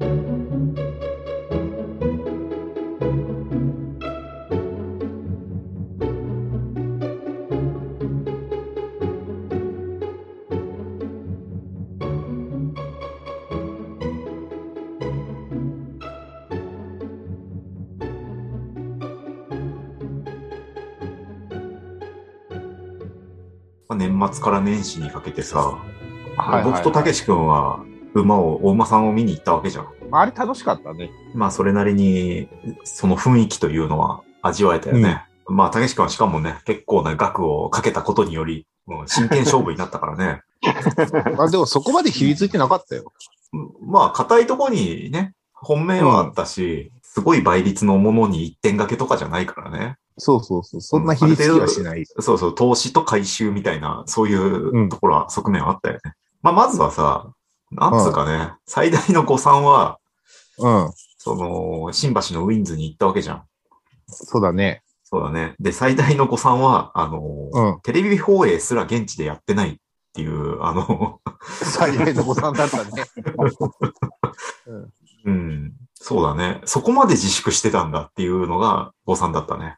まあ年末から年始にかけてさ、はい。僕とたけし君は馬を、お馬さんを見に行ったわけじゃん。あれ楽しかったね。まあそれなりに、その雰囲気というのは味わえたよね。まあたけし君はしかもね、結構な額をかけたことにより、もう真剣勝負になったからね。あでもそこまでひりついてなかったよ。まあ硬いとこにね、本命はあったし、すごい倍率のものに一点掛けとかじゃないからね。そうそうそう。そんなひりつきはしない。そうそう、投資と回収みたいな、そういうところは、側面はあったよね。まあ、まずはさ、なんつうかね、最大の誤算は、うん。その、新橋のウィンズに行ったわけじゃん。そうだね。そうだね。で、最大の誤算は、あの、うん。テレビ放映すら現地でやってないっていう、あの、最大の誤算だったね。うん、そうだね。そこまで自粛してたんだっていうのが誤算だったね。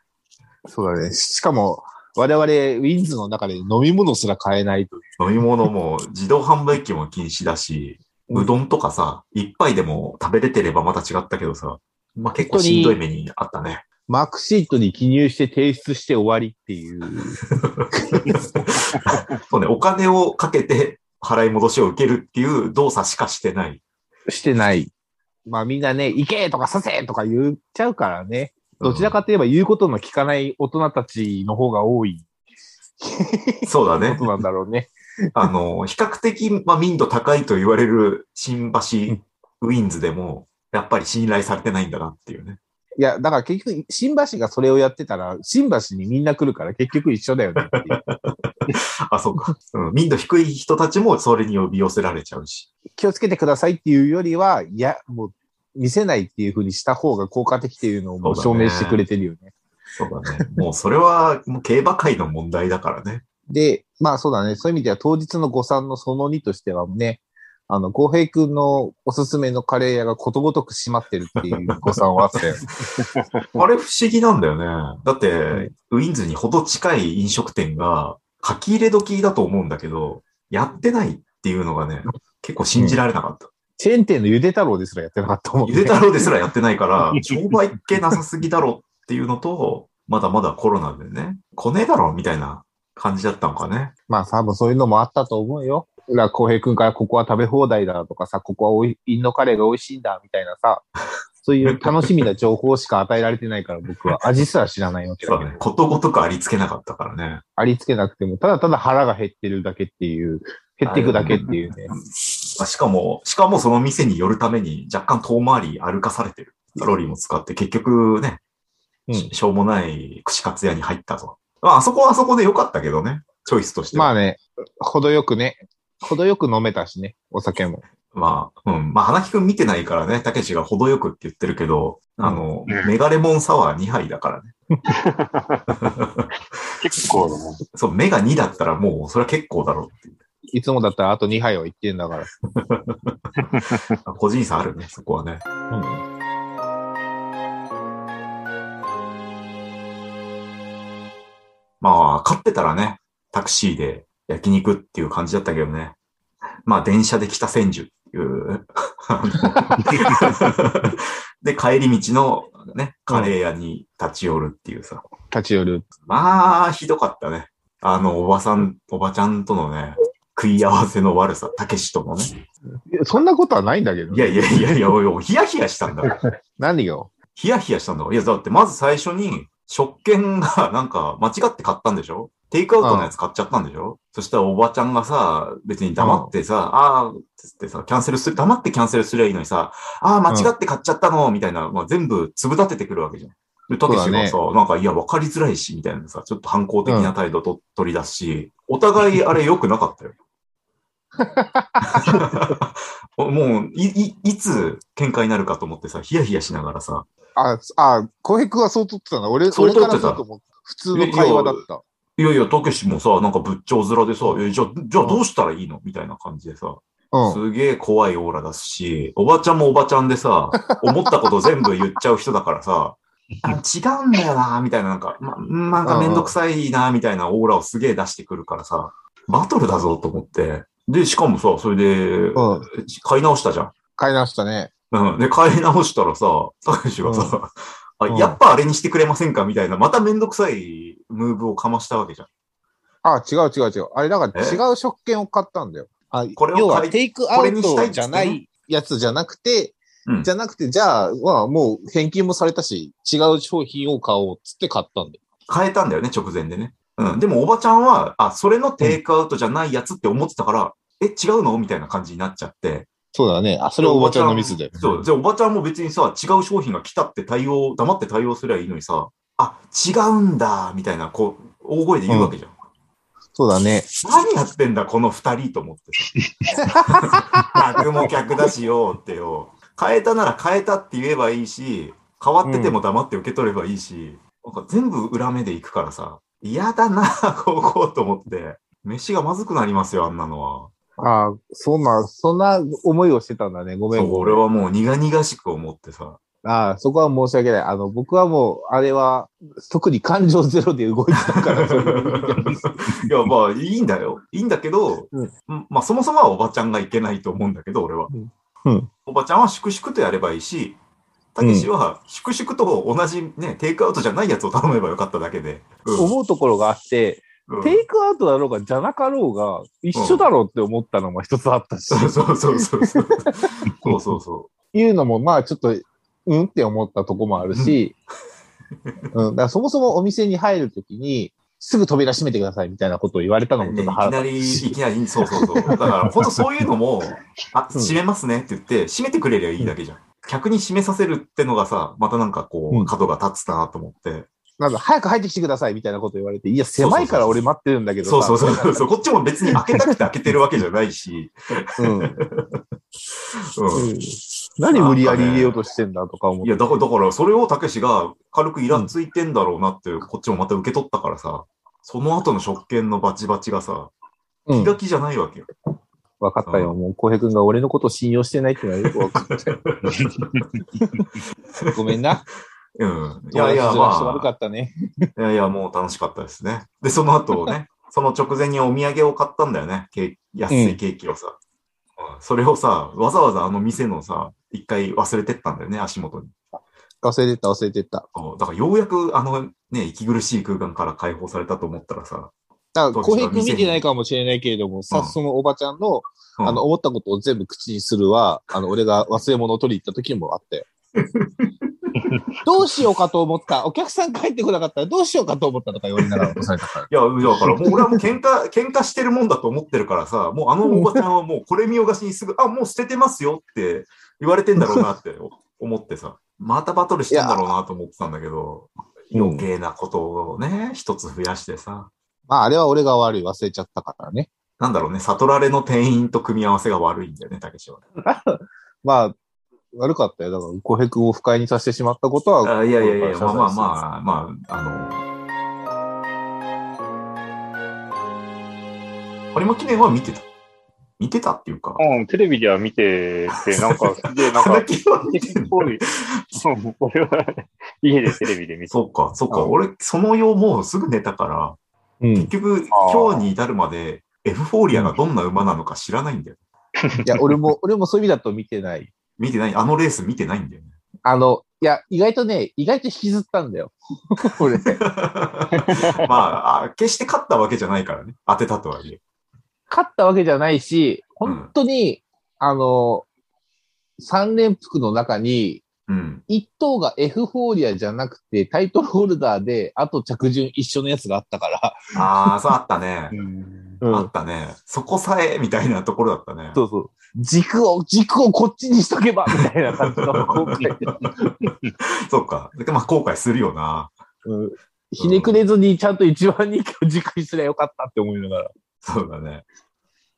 そうだね。しかも、我々、ウィンズの中で飲み物すら買えないという。飲み物も自動販売機も禁止だし、うどんとかさ、一杯でも食べれてればまた違ったけどさ、まあ結構しんどい目にあったね。マークシートに記入して提出して終わりっていう。そうね、お金をかけて払い戻しを受けるっていう動作しかしてない。してない。まあみんなね、行けとかさせとか言っちゃうからね。どちらかといえば言うことの聞かない大人たちの方が多いそうだねこ。となんだろうね。あの、比較的、まあ、民度高いと言われる新橋ウィンズでも、やっぱり信頼されてないんだなっていうね。いや、だから結局、新橋がそれをやってたら、新橋にみんな来るから結局一緒だよねっていう。あ、そうか。うん、民度低い人たちもそれに呼び寄せられちゃうし。気をつけてくださいっていうよりは、いや、もう、見せないっていうふうにした方が効果的っていうのをもう証明してくれてるよね。そうだね。もうそれは、もう競馬界の問題だからね。で、まあそうだね。そういう意味では当日の誤算のその2としてはね、あの、浩平くんのおすすめのカレー屋がことごとく閉まってるっていう誤算はあったよ。あれ不思議なんだよね。だって、ウィンズにほど近い飲食店が書き入れ時だと思うんだけど、やってないっていうのがね、結構信じられなかった。チェーン店のゆで太郎ですらやってなかったもんね。ゆで太郎ですらやってないから、商売っ気なさすぎだろっていうのと、まだまだコロナでね、来ねえだろみたいな感じだったのかね。まあ多分そういうのもあったと思うよ。裏浩平くんからここは食べ放題だとかさ、ここはおいインドカレーが美味しいんだみたいなさ、そういう楽しみな情報しか与えられてないから僕は味すら知らないわけだけどそうだね。。ことごとくありつけなかったからね。ありつけなくても、ただただ腹が減ってるだけっていう、減っていくだけっていうね。まあしかも、しかもその店に寄るために若干遠回り歩かされてる。カロリーも使って結局ね、うんししょうもない串カツ屋に入ったと。まあ、あそこはあそこで良かったけどね。チョイスとしては。まあね、程よくね、程よく飲めたしね、お酒も。まあ、うん。まあ、花木くん見てないからね、たけしが程よくって言ってるけど、あの、うんメガレモンサワー2杯だからね。結構だね。そう、メガ2だったらもう、それは結構だろうっていう。いつもだったらあと2杯は言ってんだから。あ 個人差あるね、そこはね。まあ、買ってたらね、タクシーで焼肉っていう感じだったけどね。まあ、電車で北千住っていう。で、帰り道のね、カレー屋に立ち寄るっていうさ。立ち寄る。まあ、ひどかったね。あの、おばさん、おばちゃんとのね、食い合わせの悪さ、たけしとのね。そんなことはないんだけど。いやいやいやいや、おいおいヒヤヒヤしたんだから。何よ。ヒヤヒヤしたんだから。いや、だってまず最初に、食券がなんか間違って買ったんでしょ？テイクアウトのやつ買っちゃったんでしょ？そしたらおばちゃんがさ、別に黙ってさ、ああ、つってさ、キャンセルする、黙ってキャンセルすりゃいいのにさ、ああ、間違って買っちゃったの、みたいな、まあ、全部粒立ててくるわけじゃん。で、たけしがさ、なんか、いや、わかりづらいし、みたいなさ、ちょっと反抗的な態度と、取り出すし、お互いあれ良くなかったよ。もう、い、い、いつ喧嘩になるかと思ってさ、ヒヤヒヤしながらさ、あ、あ、浩平君はそう取ってたな。俺、俺かそう取ってたらそうと思った。普通の会話だった。いやいや、たけしもさ、なんか仏頂面でさ、えじゃあ、じゃあどうしたらいいの？みたいな感じでさ、うん。すげえ怖いオーラ出すし、おばちゃんもおばちゃんでさ、思ったこと全部言っちゃう人だからさ、あ違うんだよな、みたいな、なんか、ま、なんかめんどくさいな、みたいなオーラをすげえ出してくるからさ、バトルだぞと思って。で、しかもさ、それで、うん買い直したじゃん。買い直したね。うん。で、買い直したらさ、たけしがさ、あ、うんやっぱあれにしてくれませんか？みたいな、まためんどくさいムーブをかましたわけじゃん。あ、違う違う違う。あれ、だからえ？違う食券を買ったんだよ。あこれを要は、テイクアウトじゃないやつじゃなくて、うんじゃなくて、じゃあ、まあ、もう返金もされたし、違う商品を買おうっつって買ったんだよ。変えたんだよね、直前でね。うん。でもおばちゃんは、あ、それのテイクアウトじゃないやつって思ってたから、え、違うの？みたいな感じになっちゃって。そうだね。あ、それはおばちゃんのミスだよ。そう。じゃあおばちゃんも別にさ、違う商品が来たって対応、黙って対応すればいいのにさ、あ、違うんだ、みたいな、こう、大声で言うわけじゃん。そうだね。何やってんだ、この二人と思ってさ。客も客だしよってよ。変えたなら変えたって言えばいいし、変わってても黙って受け取ればいいし、なんか全部裏目で行くからさ、嫌だな、こうこうと思って。飯がまずくなりますよ、あんなのは。ああ、そんな、そんな思いをしてたんだね。ごめんそう。俺はもう苦々しく思ってさ。ああ、そこは申し訳ない。あの、僕はもう、あれは、特に感情ゼロで動いてたから、そう いや、まあ、いいんだよ。いいんだけど、うんまあ、そもそもはおばちゃんがいけないと思うんだけど、俺は。うんうんおばちゃんは粛々とやればいいし、たけしは粛々と同じね、テイクアウトじゃないやつを頼めばよかっただけで。うん思うところがあって、うんテイクアウトだろうが、じゃなかろうが、一緒だろうって思ったのも一つあったし、そうそうそうそう。そうそうそいうのも、まあちょっと、うんって思ったとこもあるし、うん、だからそもそもお店に入るときに、すぐ扉閉めてくださいみたいなことを言われたのう。もちね、いきょっと腹なり、立つしいきなり、そうそうそう。だから、本当そういうのも、あ、うん閉めますねって言って、閉めてくれりゃいいだけじゃん。客に閉めさせるってのがさ、またなんかこうんう、角が立つなと思って。なんか早く入ってきてくださいみたいなこと言われて、いや、狭いから俺待ってるんだけどそうさそうそうそう。こっちも別に開けたくて開けてるわけじゃないし。うん うん。何無理やり入れようとしてんだとか思って。いや、だから、だから、それをたけしが軽くイラついてんだろうなって、こっちもまた受け取ったからさ、その後の食券のバチバチがさ、うん気が気じゃないわけよ。分かったよ。もう、浩平君が俺のことを信用してないってのはよく分かったよ。ごめんな。うん。いやいや、友達ずらして悪かまったね。あ、いやいや、もう楽しかったですね。で、その後ね、その直前にお土産を買ったんだよね。ケ安いケーキをさ、うんそれをさ、わざわざあの店のさ、一回忘れてったんだよね、足元に。忘れてた、忘れてた。だからようやくあのね、息苦しい空間から解放されたと思ったらさ、だから、浩平君見てないかもしれないけれども、さ、うんそのおばちゃんの、うんあの、思ったことを全部口にするは、あの、俺が忘れ物を取り行った時もあったよ。どうしようかと思った。お客さん帰ってこなかったらどうしようかと思ったとか言われながら落とされたから。いや、だからもう俺はもう喧嘩、喧嘩してるもんだと思ってるからさ、もうあのおばちゃんはもうこれ見よがしにすぐ、あ、もう捨ててますよって言われてんだろうなって思ってさ、またバトルしてんだろうなと思ってたんだけど、余計なことをね、一つ増やしてさ、まあ、あれは俺が悪い。忘れちゃったからね。なんだろうね、悟られの店員と組み合わせが悪いんだよね、たけしは。まあ、悪かったよ。だから、浩平君を不快にさせてしまったことは、あいやいやいや、まあまああ。まあ、まあ、あの、有馬記念は見てた。見てたっていうか、うん、テレビでは見てて、なんか、すげえ、なんか、っぽい。うん俺は、家でテレビで見てそっか、そ。うん俺、その用もうすぐ寝たから、うん。い結局、今日に至るまで、エフフォーリアがどんな馬なのか知らないんだよ。や、俺も、俺もそういう意味だと見てない。見てない、あのレース見てないんだよね。あの、いや、意外とね、意外と引きずったんだよ。俺。まああ、決して勝ったわけじゃないからね。当てたとはいえ。勝ったわけじゃないし、本当に、あの、三連複の中に、うん。一頭がエフフォーリアじゃなくて、タイトルホルダーで、あと着順一緒のやつがあったから、ああ、そうあったね う。ん。あったね。そこさえ、みたいなところだったね。そうそう。軸を、軸をこっちにしとけば、みたいな感じの 後悔。そっか。でまあ、後悔するよな。うんひねくれずにちゃんと一番人気を軸にすりゃよかったって思いながら。そうだね。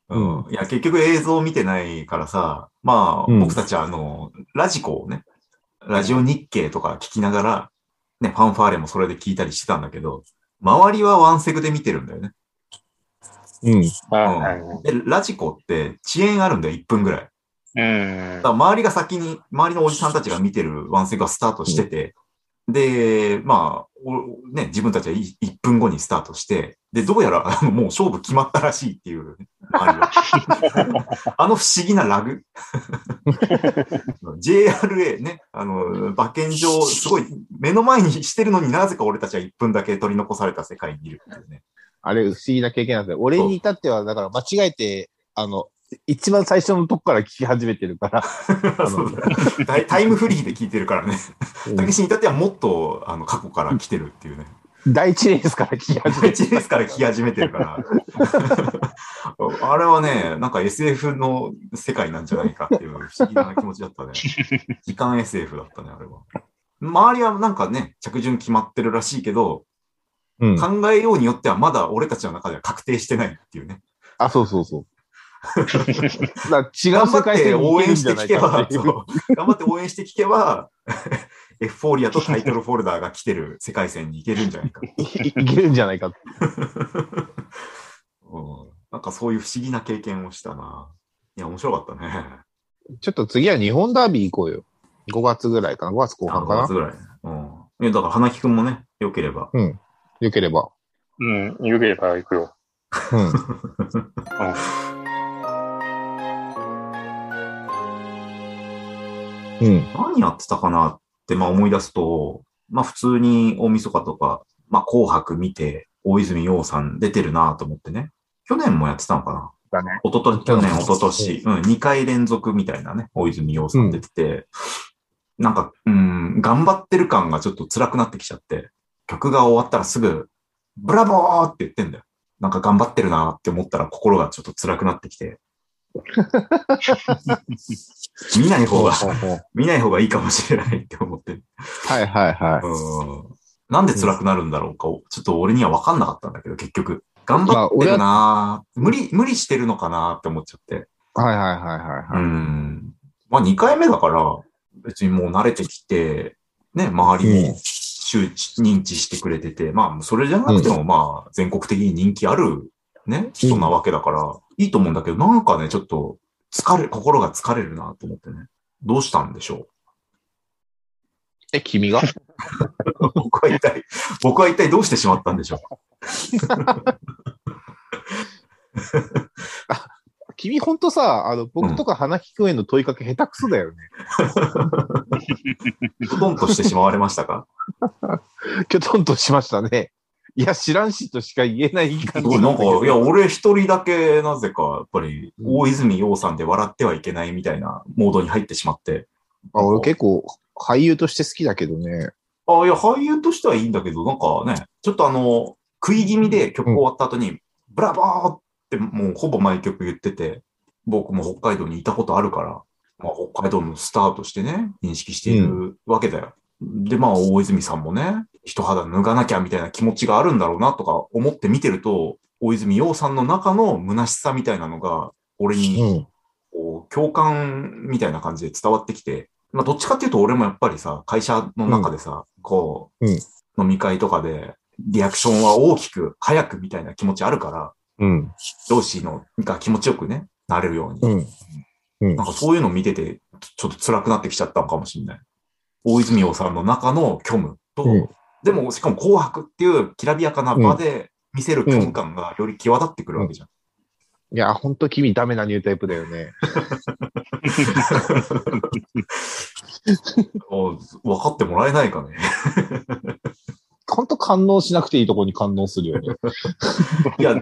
ううんん。いや、結局映像見てないからさ、まあ、うん僕たちはあの、ラジコをね、ラジオ日経とか聞きながら、ね、ファンファーレもそれで聞いたりしてたんだけど、周りはワンセグで見てるんだよね。うん。で、ラジコって遅延あるんだよ、1分ぐらい。うんだか。ら周りが先に、周りのおじさんたちが見てるワンセグがスタートしてて、で、まあ、おね、自分たちは1分後にスタートして、で、どうやらあの もう勝負決まったらしいっていう。あの不思議なラグ。JRA ね、あの、馬券上、すごい目の前にしてるのになぜか俺たちは1分だけ取り残された世界にいるっていうね。あれ、不思議な経験なんですよ。俺に至っては、だから間違えて、あの、一番最初のとこから聞き始めてるから。タイタイムフリーで聞いてるからね。うんたけしに至ってはもっとあの過去から来てるっていうね。第一レースから聞き始めて1ですから聞き始めてるから。あれはね、なんか SF の世界なんじゃないかっていう不思議な気持ちだったね。時間 SF だったね、あれは。周りはなんかね、着順決まってるらしいけど、うん。考えようによってはまだ俺たちの中では確定してないっていうね。あ、そうそうそう。だ違う世界線応援して聞けば、頑張って応援して聞けば、エフフォーリアとタイトルフォルダーが来てる世界線に行けるんじゃないか。いいけるんじゃないか。うんなんかそういう不思議な経験をしたな。いや、面白かったね。ちょっと次は日本ダービー行こうよ。5月ぐらいかな ?5 月後半か5な月ぐらい。うん。いや、だから花木くんもね、良ければ。よければ。うん。よければ行くよ。うん。うん。何やってたかなって、まあ思い出すと、まあ普通に大晦日とか、まあ紅白見て、大泉洋さん出てるなと思ってね。去年もやってたのかなだね。おとと、去年、うんおととし、うん、2回連続みたいなね、大泉洋さん出てて、なんか、うん、頑張ってる感がちょっと辛くなってきちゃって、曲が終わったらすぐ、ブラボーって言ってんだよ。なんか頑張ってるなって思ったら心がちょっと辛くなってきて。見ない方が、見ない方がいいかもしれないって思って。はいはいはい。うん。なんで辛くなるんだろうか、ちょっと俺には分かんなかったんだけど、結局。頑張ってるな、無理、無理してるのかなって思っちゃって。はいはいはいはういはい。ん。まあ2回目だから、別にもう慣れてきて、ね、周りうんも周知、認知してくれてて、まあそれじゃなくてもまあ全国的に人気あるね、人なわけだから、いいと思うんだけど、なんかね、ちょっと疲れ、心が疲れるなと思ってね。どうしたんでしょえ、君が？う 僕は一体、僕は一体どうしてしまったんでしょ 君ほんとさ、あの、僕とか花木くんへの問いかけ下手くそだよね。う。トンとしてしまわれましたか？きょとんとしましたね。いや、知らんしとしか言えない感じなんか、いや、俺一人だけなぜか、やっぱり、大泉洋さんで笑ってはいけないみたいなモードに入ってしまって。あ俺結構俳優として好きだけどね。あ、いや、俳優としてはいいんだけど、なんかね、ちょっとあの、食い気味で曲終わった後に、ブラボーってもうほぼ毎曲言ってて、僕も北海道にいたことあるから、まあ、北海道のスターとしてね、認識しているわけだよ。で、まあ、大泉さんもね、一肌脱がなきゃみたいな気持ちがあるんだろうなとか思って見てると、大泉洋さんの中の虚しさみたいなのが、俺にうん。こう、共感みたいな感じで伝わってきて、まあ、どっちかっていうと俺もやっぱりさ、会社の中でさ、こう、うん飲み会とかで、リアクションは大きく、早くみたいな気持ちあるから、うん。上司のが気持ちよくね、なれるように。うん。なんかそういうの見てて、ちょっと辛くなってきちゃったのかもしれない。大泉洋さんの中の虚無と、うんでもしかも紅白っていうきらびやかな場で見せる虚無感がより際立ってくるわけじゃん。いや、ほんと君ダメなニュータイプだよね。お分かってもらえないかね。ほんと感動しなくていいとこに感動するよね。いや、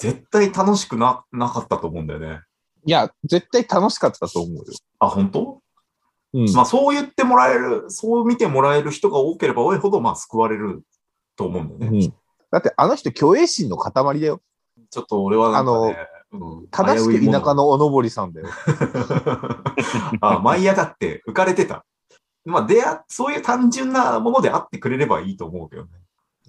絶対楽しくな、なかったと思うんだよね。いや、絶対楽しかったと思うよ。あ、本当？うん。まあそう言ってもらえる、そう見てもらえる人が多ければ多いほど、まあ救われると思うんだよね。うん。だってあの人、虚栄心の塊だよ。ちょっと俺はなんかね、うん正しく田舎。のおのぼりさんだよ。危ういものあ、舞い上がって浮かれてた。まあ出会、そういう単純なものであってくれればいいと思うけどね。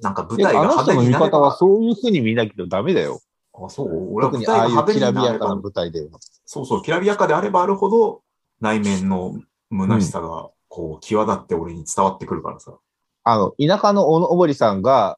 なんか舞台があの派人の見手になれば。方はそういう風に見なきゃダメだよ。あ、そう俺は特舞台がにああいうき派手になれらびやかなば。舞台で。そうそう、きらびやかであればあるほど、内面の虚しさが、こう、際立って俺に伝わってくるからさ。あの、田舎のおのぼりさんが、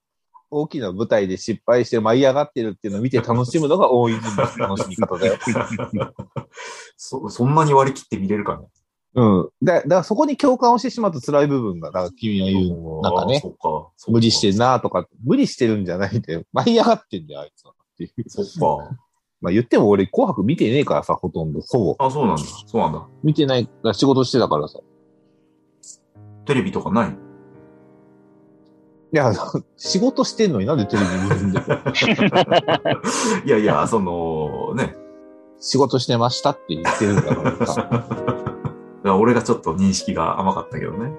大きな舞台で失敗して舞い上がってるっていうのを見て楽しむのが大泉の楽しみ方だよ。そ、そんなに割り切って見れるかね？うん。だだからそこに共感をしてしまうと辛い部分が、だから君が言う、なんかね、か無理してんなとか、無理してるんじゃないんだよ。舞い上がってんだよ、あいつは。っていう。そっか。まあ言っても俺、紅白見てねえからさ、ほとんど。ほぼ。あ、そうなんだ。そうなんだ。見てない仕事してたからさ。テレビとかないいや、仕事してんのになんでテレビ見るんだよ。いやいや、その、ね。仕事してましたって言ってるんだからさ。だから俺がちょっと認識が甘かったけどね。